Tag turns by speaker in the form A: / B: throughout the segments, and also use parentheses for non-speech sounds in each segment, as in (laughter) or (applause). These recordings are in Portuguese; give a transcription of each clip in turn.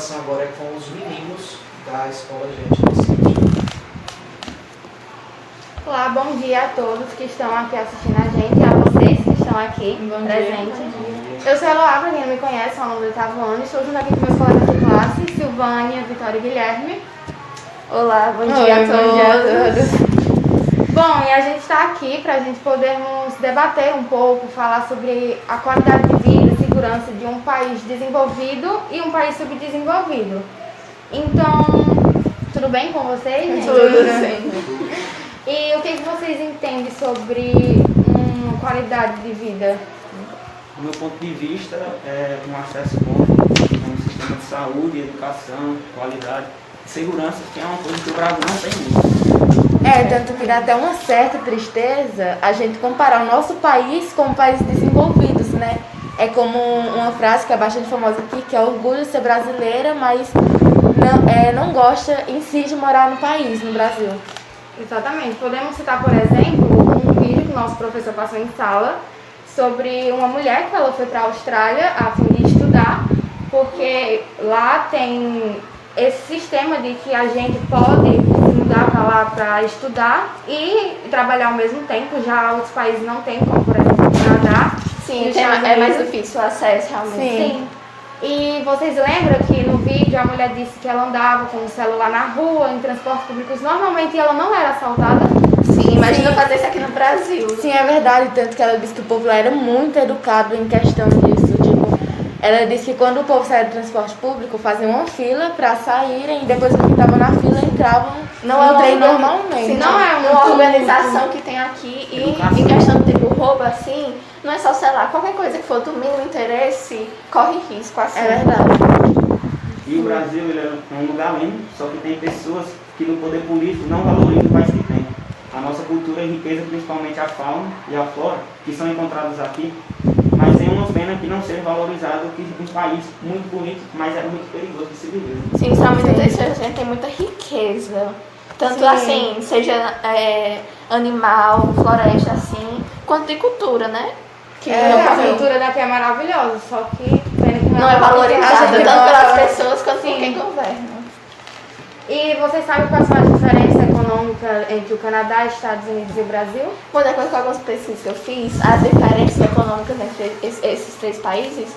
A: apresentação agora é com os meninos da Escola Gente do Sítio.
B: Olá, bom dia a todos que estão aqui assistindo a gente e a vocês que estão aqui
C: Bom
B: presentes.
C: dia.
B: Eu sou a Eloá, pra quem não me conhece, sou aluno do oitavo ano. Estou junto aqui com meus colegas de classe, Silvânia, Vitória e Guilherme.
C: Olá, bom
B: Oi,
C: dia a
B: bom dia a
C: todos.
B: Bom, e a gente está aqui para a gente podermos debater um pouco, falar sobre a qualidade de vida segurança de um país desenvolvido e um país subdesenvolvido. Então, tudo bem com vocês? gente?
C: Tudo sim.
B: E o que, que vocês entendem sobre uma qualidade de vida?
D: Do meu ponto de vista, é um acesso bom a um sistema de saúde, educação, qualidade, segurança, que é uma coisa que o Brasil não tem muito.
C: É, tanto que dá até uma certa tristeza a gente comparar o nosso país com países desenvolvidos, né? É como uma frase que é bastante famosa aqui, que é orgulho de ser brasileira, mas não, é, não gosta em si de morar no país, no Brasil.
B: Exatamente. Podemos citar, por exemplo, um vídeo que o nosso professor passou em sala sobre uma mulher que ela foi para a Austrália a fim de estudar, porque lá tem esse sistema de que a gente pode mudar para lá para estudar e trabalhar ao mesmo tempo. Já outros países não têm, como por exemplo o Canadá.
E: Sim,
B: Estados
E: é mais difícil o acesso realmente.
B: Sim. E vocês lembram que no vídeo a mulher disse que ela andava com o celular na rua, em transportes públicos, normalmente ela não era assaltada?
E: Sim, imagina fazer isso aqui no Brasil.
C: Sim, é verdade, tanto que ela disse que o povo lá era muito educado em questão disso. Tipo, ela disse que quando o povo saía do transporte público, faziam uma fila pra saírem e depois que estavam na fila entravam
E: Não é
C: no trem normalmente.
E: Sim,
B: Não é um
E: uma
B: tumulto.
E: organização que tem aqui e em questão do tipo roubo assim, não é só, sei lá, qualquer coisa que for do mínimo interesse, corre risco assim.
C: É verdade.
D: E o Brasil ele é um lugar lindo, só que tem pessoas que no poder político não valorizam o país que tem. A nossa cultura e riqueza, principalmente a fauna e a flora, que são encontrados aqui, mas é uma pena que não seja valorizado que um país muito bonito, mas é muito perigoso de se viver.
E: Sim, é interessante, a gente tem muita riqueza. Tanto
C: Sim.
E: assim, seja é, animal, floresta assim, quanto de cultura, né? Que
B: É,
E: não,
B: a
E: não-
B: cultura daqui é maravilhosa, só que que
E: não é valorizada tanto
C: não
E: pelas pessoas quanto por quem governa.
B: E vocês sabem quais são as diferenças econômicas entre o Canadá, Estados Unidos e o Brasil?
E: Bom, de acordo com algumas pesquisas que eu fiz, as diferenças econômicas entre es- esses três países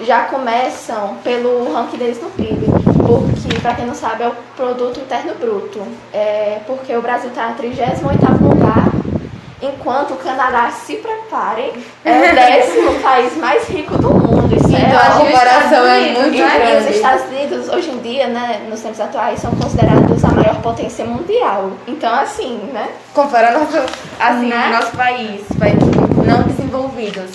E: já começam pelo ranking deles no PIB, porque, para quem não sabe, é o Produto Interno Bruto. É porque o Brasil está em 38º lugar, enquanto o Canadá, se prepare, é o (laughs) décimo país mais rico do mundo. Isso é
C: Então a
E: algo-
C: comparação é muito
E: e, e os
C: grande.
E: Estados Unidos, hoje em dia, né, nos tempos atuais, são considerados a maior potência mundial. Então, assim, né?
C: Comparando assim,
B: Né?
C: o nosso país, países não desenvolvidos,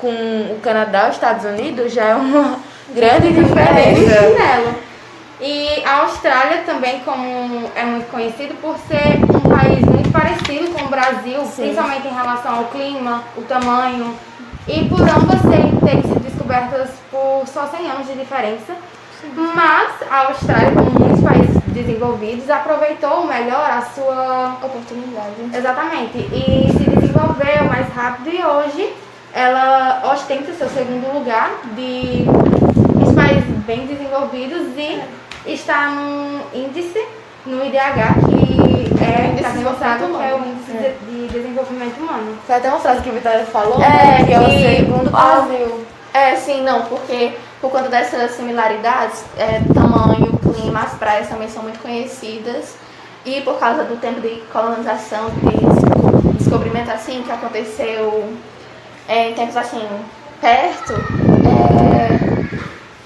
C: com o Canadá e os Estados Unidos, já é uma (laughs) grande diferença.
B: E a Austrália também, como é muito conhecido por ser um país muito parecido com o Brasil, principalmente em relação ao clima, o tamanho, e por ambas terem, sido descobertas por só 100 anos de diferença. Mas a Austrália, como muitos países desenvolvidos, aproveitou melhor a sua
E: Oportunidade.
B: Exatamente. E se desenvolveu mais rápido e hoje ela ostenta seu segundo lugar de os países bem desenvolvidos e está no índice, no IDH, que é
E: Índice
B: para
E: de
B: quem não sabe,
E: Desenvolvimento
B: que é o índice de, de desenvolvimento humano.
C: Foi até uma frase que a Vitória falou,
E: É,
C: né, que é o segundo Brasil.
E: É, sim, não, porque por conta dessas similaridades, é, tamanho, clima, as praias também são muito conhecidas. E por causa do tempo de colonização, de desco- descobrimento assim, que aconteceu é, em tempos assim, perto, é,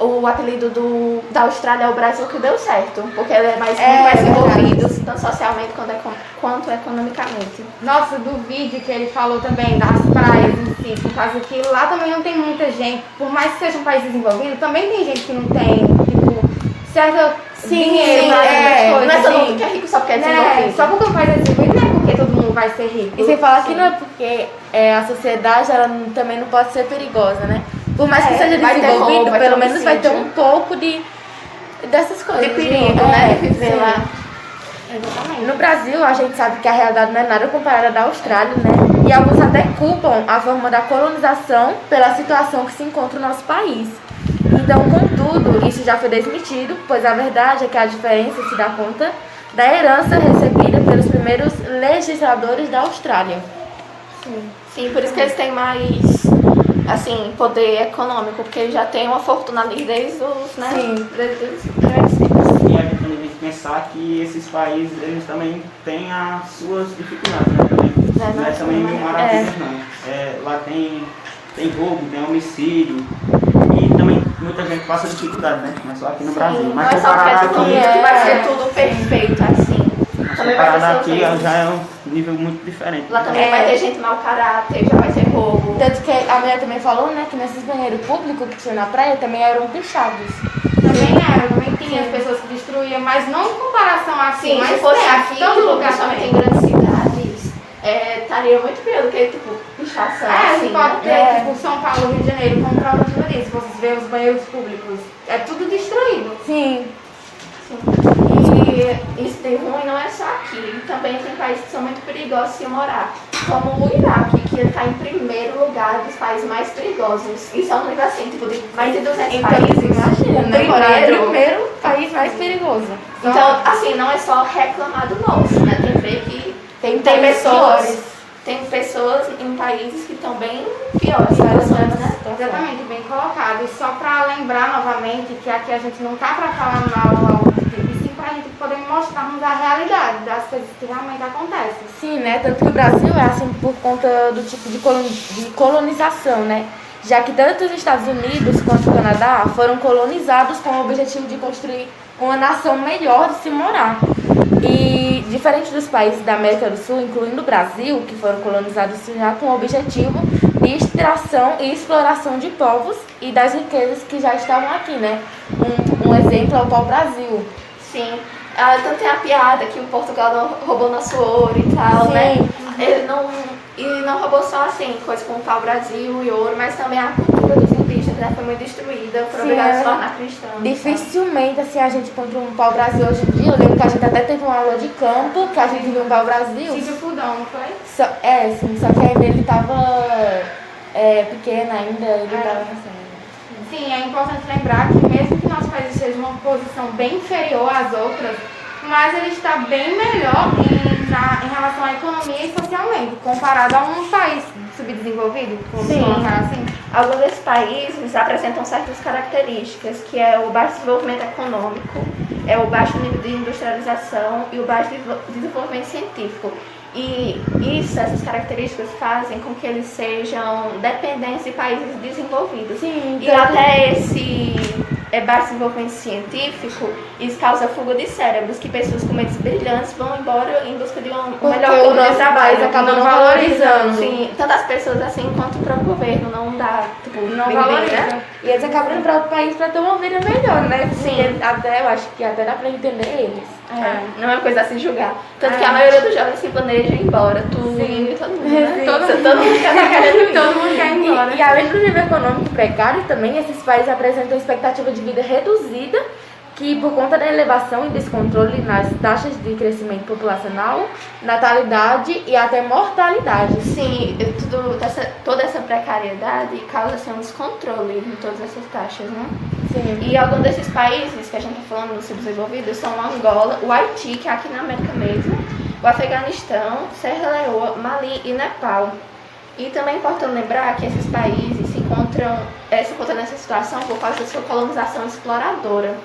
E: o apelido do, da Austrália é o Brasil que deu certo, porque ele é mais,
C: É,
E: muito mais
C: verdade.
E: envolvido, tanto socialmente quanto, econ- quanto economicamente.
B: Nossa, do vídeo que ele falou também das praias em si, por causa que lá também não tem muita gente, por mais que seja um país desenvolvido, também tem gente que não tem, tipo, certa dinheiro,
C: sim,
B: pra
C: é,
B: essas coisas,
E: Não é todo mundo que é rico só porque é
B: Né?
E: desenvolvido.
B: Só porque um país é desenvolvido não é porque todo mundo vai ser rico.
C: E sem falar que não é porque é, a sociedade ela não- também não pode ser perigosa, né? Por mais que
E: É,
C: seja desenvolvido, pelo menos vai ter um pouco de dessas coisas.
E: De perigo,
C: É,
E: né? De viver lá.
B: Exatamente.
C: No Brasil, a gente sabe que a realidade não é nada comparada da Austrália, né? E alguns até culpam a forma da colonização pela situação que se encontra o nosso país. Então, contudo, isso já foi desmentido, pois a verdade é que a diferença se dá conta da herança recebida pelos primeiros legisladores da Austrália.
B: Sim.
E: Sim, por isso que eles têm mais, assim, poder econômico, porque já têm uma fortuna ali desde os, né?
C: Sim.
E: Desde os.
D: E a gente tem que pensar que esses países, eles também têm as suas dificuldades, né? Também.
E: É,
D: Não é
E: não,
D: também mil
E: é.
D: não. É, lá tem, tem roubo, tem homicídio. E também muita gente passa dificuldade, né? Mas só aqui no Brasil.
E: Sim,
D: Mas
E: não é só porque é
D: comparado
E: tudo,
D: aqui,
E: que vai
C: é.
E: ser tudo perfeito, assim. Ter
D: comparado aqui já é um nível muito diferente.
E: Lá também
C: É.
E: vai ter gente mau caráter, já vai ter roubo.
C: Tanto que a mulher também falou, né, que nesses banheiros públicos que tinha na praia também eram pichados.
B: Também era, também tinha as pessoas que destruíam, mas não em comparação assim,
E: Sim,
B: mas
E: se fosse
B: tem,
E: aqui,
B: todo lugar também.
E: em grandes cidades, é, estaria muito pior do que, tipo, pichação,
B: É,
E: assim,
B: pode
E: né?
B: ter,
C: É.
B: tipo, São Paulo, Rio de Janeiro, como prova disso. Vocês vê os banheiros públicos, é tudo destruído.
C: Sim,
E: E isso de ruim não é só aqui, também tem países que são muito perigosos de se morar, como o Iraque, que está em primeiro lugar dos países mais perigosos. Isso é um nível assim, tipo, de mais de 200
C: então
E: países.
C: imagina, né, morar no
E: primeiro.
C: primeiro país mais perigoso.
E: Então, assim, não é só reclamar do nosso, né? Tem que ver que
C: Tem,
E: tem pessoas,
C: piores.
E: tem pessoas em países que estão bem piores situações, né?
B: Exatamente, bem colocado. E só para lembrar novamente que aqui a gente não tá para falar mal ao outro tipo, e sim para a gente poder mostrarmos a realidade das coisas que realmente acontecem.
C: Sim, né? Tanto que o Brasil é assim por conta do tipo de, coloni- de colonização, né? Já que tanto os Estados Unidos quanto o Canadá foram colonizados com o objetivo de construir uma nação melhor de se morar. E diferente dos países da América do Sul, incluindo o Brasil, que foram colonizados já com o objetivo de extração e exploração de povos e das riquezas que já estavam aqui, né? Um, um exemplo é o pau-brasil.
E: Sim. Ah, tanto tem a piada que o Portugal não roubou nosso ouro e tal,
C: Sim.
E: né? Ele não, e não roubou só assim, coisas como o pau-brasil e ouro, mas também a cultura dos indígenas né, foi muito destruída, foram
C: Sim,
E: obrigados a
C: é.
E: se tornar cristãos. e tal.
C: Dificilmente assim a gente encontra um pau-brasil hoje em dia. Eu lembro que a gente até teve uma aula de campo, que a gente viu um pau-brasil.
B: Sítio Fudão, não foi?
C: Só, é, sim, só que ainda ele tava é, pequeno ainda, ele
B: É.
C: tava nascendo.
B: Sim, é importante lembrar que mesmo que nosso país esteja uma posição bem inferior às outras, mas ele está bem melhor em, na- em relação à economia e socialmente, comparado a um país subdesenvolvido, vamos
E: Sim.
B: colocar assim.
E: Alguns desses países apresentam certas características, que é o baixo desenvolvimento econômico, é o baixo nível de industrialização e o baixo desenvol- desenvolvimento científico. E isso, essas características fazem com que eles sejam dependentes de países desenvolvidos.
C: Sim,
E: E até esse é, baixo desenvolvimento científico, isso causa fuga de cérebros, que pessoas com mentes brilhantes vão embora em busca de um
C: Porque
E: melhor
C: o nosso
E: trabalho.
C: acaba
B: não valorizando.
E: Sim, tanto as pessoas assim quanto o próprio governo não dá, tipo,
B: Não
E: bem-vindo,
B: valoriza.
C: E eles acabam indo para outro país para ter uma vida melhor, né?
E: Sim.
C: Porque até, eu acho que até dá para entender eles.
E: É, não é uma coisa a se julgar. Tanto
B: É.
E: que a maioria dos jovens se planeja ir embora, tu
B: Sim.
E: e todo mundo, né? Todo, todo mundo quer querendo (laughs) ir.
B: Todo mundo quer ir embora.
C: E, e além do nível econômico precário, também esses países apresentam expectativa de vida reduzida, que por conta da elevação e descontrole nas taxas de crescimento populacional, natalidade e até mortalidade.
E: Sim, tudo, essa, toda essa precariedade causa assim, um descontrole em todas essas taxas, né?
C: Sim.
E: E alguns desses países que a gente está falando dos subdesenvolvidos são Angola, o Haiti, que é aqui na América mesmo, o Afeganistão, Serra Leoa, Mali e Nepal. E também é importante lembrar que esses países se encontram, eh, se encontram nessa situação por causa da sua colonização exploradora.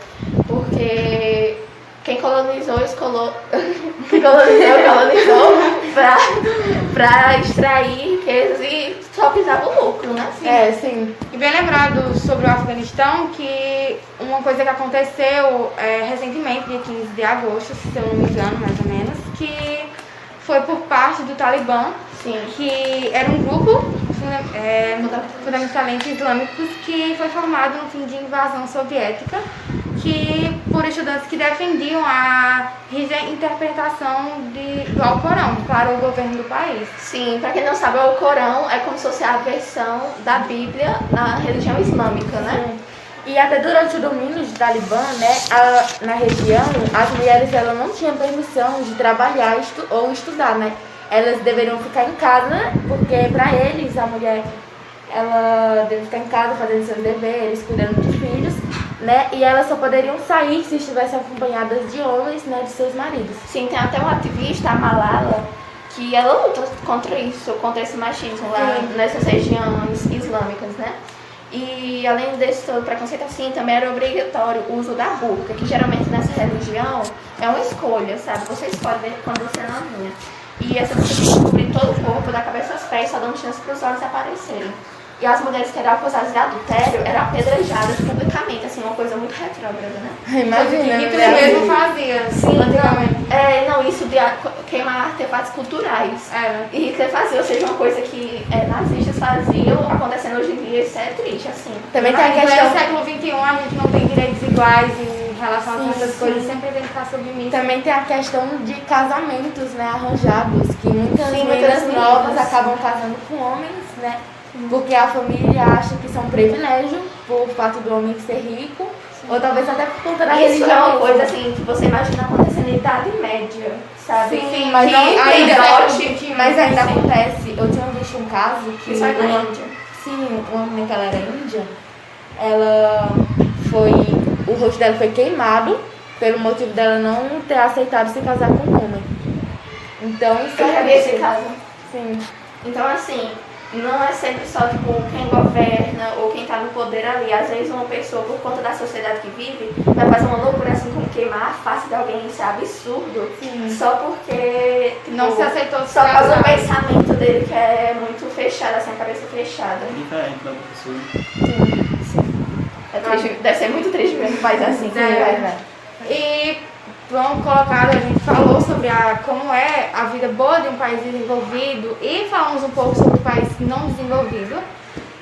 E: Porque quem colonizou, escolou, (laughs) quem colonizou, colonizou pra, pra extrair riquezas e só pisava o lucro, né?
C: É, sim.
B: E bem lembrado sobre o Afeganistão que uma coisa que aconteceu é, recentemente, dia 15 de agosto, se eu não me engano, mais ou menos, que foi por parte do Talibã,
E: Sim.
B: que era um grupo é, fundamentalmente islâmicos que foi formado no fim de invasão soviética, que por estudantes que defendiam a rígida interpretação de, do Alcorão para o governo do país.
E: Sim, pra quem não sabe, o Corão é como se fosse a versão da Bíblia na religião islâmica, né?
C: E até durante o domínio de Talibã, né, a- na região, as mulheres elas não tinham permissão de trabalhar estu- ou estudar, né? Elas deveriam ficar em casa, porque para eles a mulher ela deve ficar em casa fazendo seus deveres, cuidando de filhos, né? E elas só poderiam sair se estivessem acompanhadas de homens, né, de seus maridos.
E: Sim, tem até uma ativista, a Malala, que ela luta contra isso, contra esse machismo lá
C: Sim.
E: nessas regiões islâmicas, né? E além desse todo preconceito assim, também era obrigatório o uso da burca, que geralmente nessa religião é uma escolha, sabe? Você escolhe ver quando você é novinha. E essa burca tinha que cobrir todo o corpo, da cabeça aos pés, só dando chance para os olhos aparecerem. E as mulheres que eram acusadas de adultério eram apedrejadas publicamente, assim, uma coisa muito retrógrada, né?
C: Imagina,
B: Hitler
C: né?
B: mesmo fazia,
E: Sim,
B: antigamente.
E: não, é, não, isso de queimar artefatos culturais.
B: Era.
E: E Hitler fazia, ou seja, uma coisa que é, nazistas faziam, acontecendo hoje em dia, isso é triste, assim.
C: Também tem a
B: Mas no
C: questão
B: século XXI a gente não tem direitos iguais em relação
C: Sim,
B: a essas
C: sim.
B: coisas, sempre tem que estar submissa.
C: Também tem a questão de casamentos, né, arranjados, que muitas
E: Sim, muitas
C: novas acabam casando com homens, né? Porque a família acha que isso é um privilégio por fato do homem ser rico, ou talvez até por conta da
E: Isso
C: religião.
E: é uma coisa, assim, que você imagina acontecendo na Idade Média, sabe?
B: Sim,
C: mas
E: que
C: não
E: ainda
C: ainda- Mas ainda
E: Sim.
C: acontece, eu tinha visto um caso que
E: Isso é na Índia.
C: sim, uma menina que ela era índia, ela foi, o rosto dela foi queimado pelo motivo dela não ter aceitado se casar com um homem. Então isso
E: Eu já vi esse caso.
C: Sim.
E: Então, assim, não é sempre só, tipo, quem governa ou quem tá no poder ali. Às vezes uma pessoa, por conta da sociedade que vive, vai fazer uma loucura assim, como queimar a face de alguém, isso é absurdo.
C: Sim.
E: Só porque, tipo,
B: Não se aceitou se
E: Só por causa do pensamento dele, que é muito fechado, assim, a cabeça fechada.
D: Diferente da professora.
E: É triste, deve ser muito triste um país assim.
B: É.
C: né?
B: E vamos colocar, a gente falou sobre a, como é a vida boa de um país desenvolvido e falamos um pouco sobre o país não desenvolvido.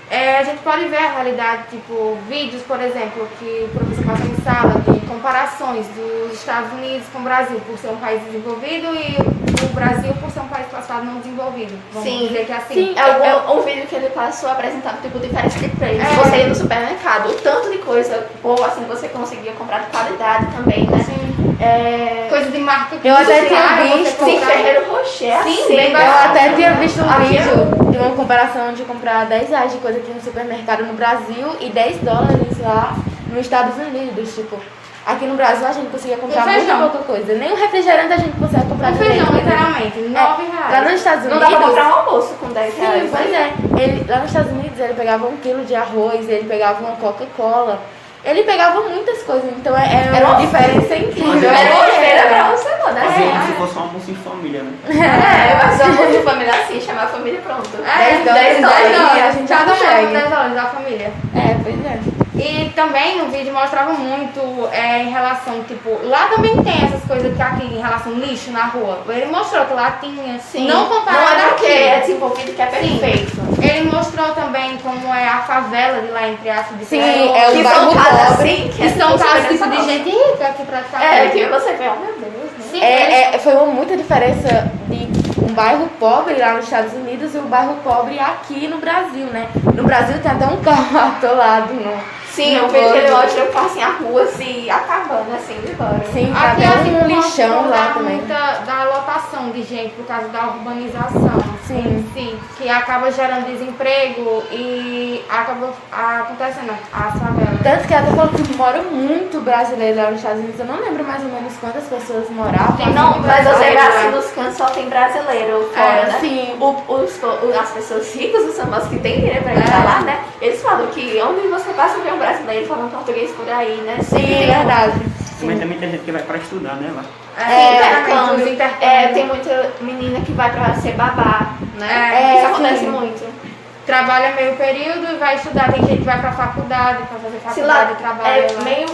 B: É, a gente pode ver a realidade, tipo, vídeos, por exemplo, que o professor passa em sala de comparações dos Estados Unidos com o Brasil, por ser um país desenvolvido e o Brasil por ser um país classificado não desenvolvido. Vamos
E: Sim.
B: dizer que é assim.
C: Sim.
E: É algum, um vídeo que ele passou apresentando tipo diferentes de preços.
B: É.
E: Você ir no supermercado, o tanto de coisa boa assim você conseguia comprar de qualidade também, né?
B: Sim.
E: É...
B: Coisa de marca
C: Eu até tinha visto-
E: Sim, Ferreiro Rocher,
B: Sim, bem
C: Eu até tinha visto um vídeo de uma comparação de comprar 10 reais de coisa aqui no supermercado no Brasil e 10 dólares lá nos Estados Unidos. Tipo, aqui no Brasil a gente conseguia comprar muito pouca coisa. Nem um refrigerante a gente consegue comprar
B: Um feijão,
C: direito, né?
B: literalmente, nove reais.
C: Lá nos Estados
E: Não
C: Unidos.
E: dá pra comprar um almoço com 10
C: Sim,
E: reais.
C: pois é. Ele, lá nos Estados Unidos ele pegava um quilo de arroz, ele pegava uma Coca-Cola. Ele pegava muitas coisas, então é, é
E: Era
C: uma diferença incrível.
E: Era uma
C: É.
E: feira pra você, mano.
D: Fazia como
E: É,
D: se fosse um almoço em família, né?
E: é, mas uma coisa de família assim, chamar a família pronto.
B: É,
C: 10 dólares,
B: 10
C: 10
B: dólares,
C: a gente já
B: cada um
C: consegue.
B: 10 dólares da família.
C: É, pois é.
B: E também no vídeo mostrava muito é, em relação, tipo, lá também tem essas coisas que aqui em relação ao lixo na rua. Ele mostrou que lá tinha,
E: Sim.
B: não comparado
E: Não é
B: aqui.
E: é desenvolvido que é
B: Sim.
E: perfeito.
B: Ele mostrou também como é a favela de lá, entre aspas, de
C: Sim, é o
E: que
C: bairro
E: são casas
C: pobre.
E: assim, que
B: que
E: é
B: são
E: super
B: casas tipo de gente rica aqui
E: É,
B: praticamente.
E: que você vê, oh meu Deus, né?
B: Sim,
C: É, é, foi uma muita diferença de um bairro pobre lá nos Estados Unidos e um bairro pobre aqui no Brasil, né? No Brasil tem até um carro (laughs) atolado no.
E: Sim, eu vejo que ele
C: bordo.
E: mostra eu passo em a rua assim, acabando assim, de embora.
C: Sim,
B: Aqui
C: tem
B: a
C: até
B: gente
C: um lixão
B: mostrou
C: lá
B: da
C: também.
B: muita da lotação de gente por causa da urbanização.
C: Sim.
B: em si, que acaba gerando desemprego e acaba acontecendo as favelas.
C: Tanto que até falou que mora muito brasileiro lá nos Estados Unidos. Eu não lembro mais ou menos quantas pessoas moravam.
B: Tem
E: Não,
B: muito
E: mas você assim
B: lá.
E: nos cantos só tem brasileiro fora,
C: É,
E: né?
C: sim.
E: O- os, o- as pessoas ricas, os famosos que têm dinheiro pra ir
C: É.
E: lá, né? Eles falam que onde você passa vê um brasileiro falando português por aí, né?
C: Sim, é
E: tem um-
C: verdade.
D: Também, também tem gente que vai pra estudar, né? Lá.
B: É,
E: intercâmbio.
B: os intercâmbios.
E: É, tem muita menina que vai pra ser babá, né?
B: É,
E: Isso
C: sim.
E: acontece muito.
B: Trabalha meio período e vai estudar. Tem gente que vai pra faculdade, pra fazer faculdade
E: lá
B: trabalha
E: é
B: lá.
E: meio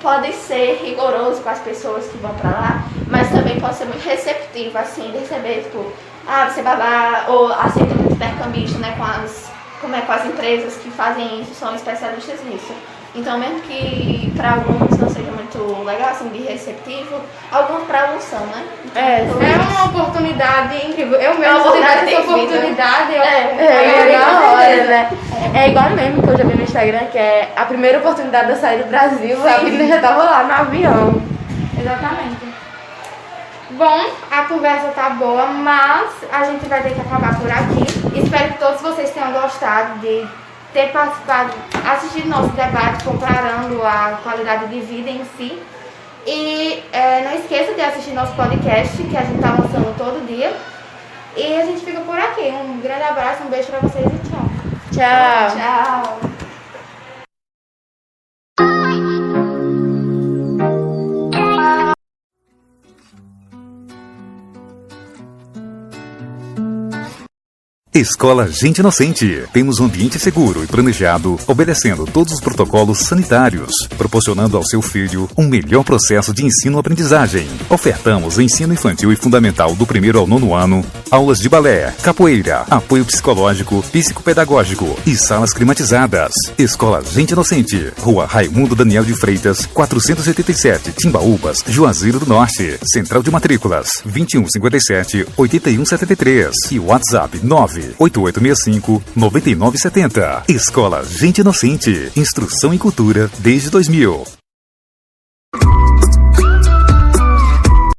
E: pode ser rigoroso com as pessoas que vão pra lá, mas também pode ser muito receptivo, assim, de receber, tipo, ah, você babá, ou aceita muito intercambista, né, com as, como é, com as empresas que fazem isso, são especialistas nisso. Então, mesmo que para alguns não seja muito legal, assim, de receptivo, alguns para alguns são, né? Então,
C: É,
B: É uma oportunidade incrível. Eu
E: É
B: mesmo, tivesse
E: oportunidade
B: essa
E: de vida.
B: oportunidade, eu
E: É,
C: É,
B: eu
C: na
B: com
C: hora, doideira, né? É igual mesmo que eu já vi no Instagram, que é a primeira oportunidade de eu sair do Brasil, a menina já tava lá no avião.
B: Exatamente. Bom, a conversa tá boa, mas a gente vai ter que acabar por aqui. Espero que todos vocês tenham gostado de ter participado, assistido nosso debate comparando a qualidade de vida em si. E é, não esqueça de assistir nosso podcast, que a gente está lançando todo dia. E a gente fica por aqui. Um grande abraço, um beijo para vocês e tchau.
C: Tchau.
E: Tchau.
F: Escola Gente Inocente. Temos um ambiente seguro e planejado, obedecendo todos os protocolos sanitários, proporcionando ao seu filho um melhor processo de ensino-aprendizagem. Ofertamos ensino infantil e fundamental do primeiro ao nono ano, aulas de balé, capoeira, apoio psicológico, psicopedagógico e salas climatizadas. Escola Gente Inocente. Rua Raimundo Daniel de Freitas, 487, Timbaúbas, Juazeiro do Norte. Central de matrículas 2157 8173 e WhatsApp 9 8865 9970. Escola Gente Inocente. Instrução e cultura desde 2000.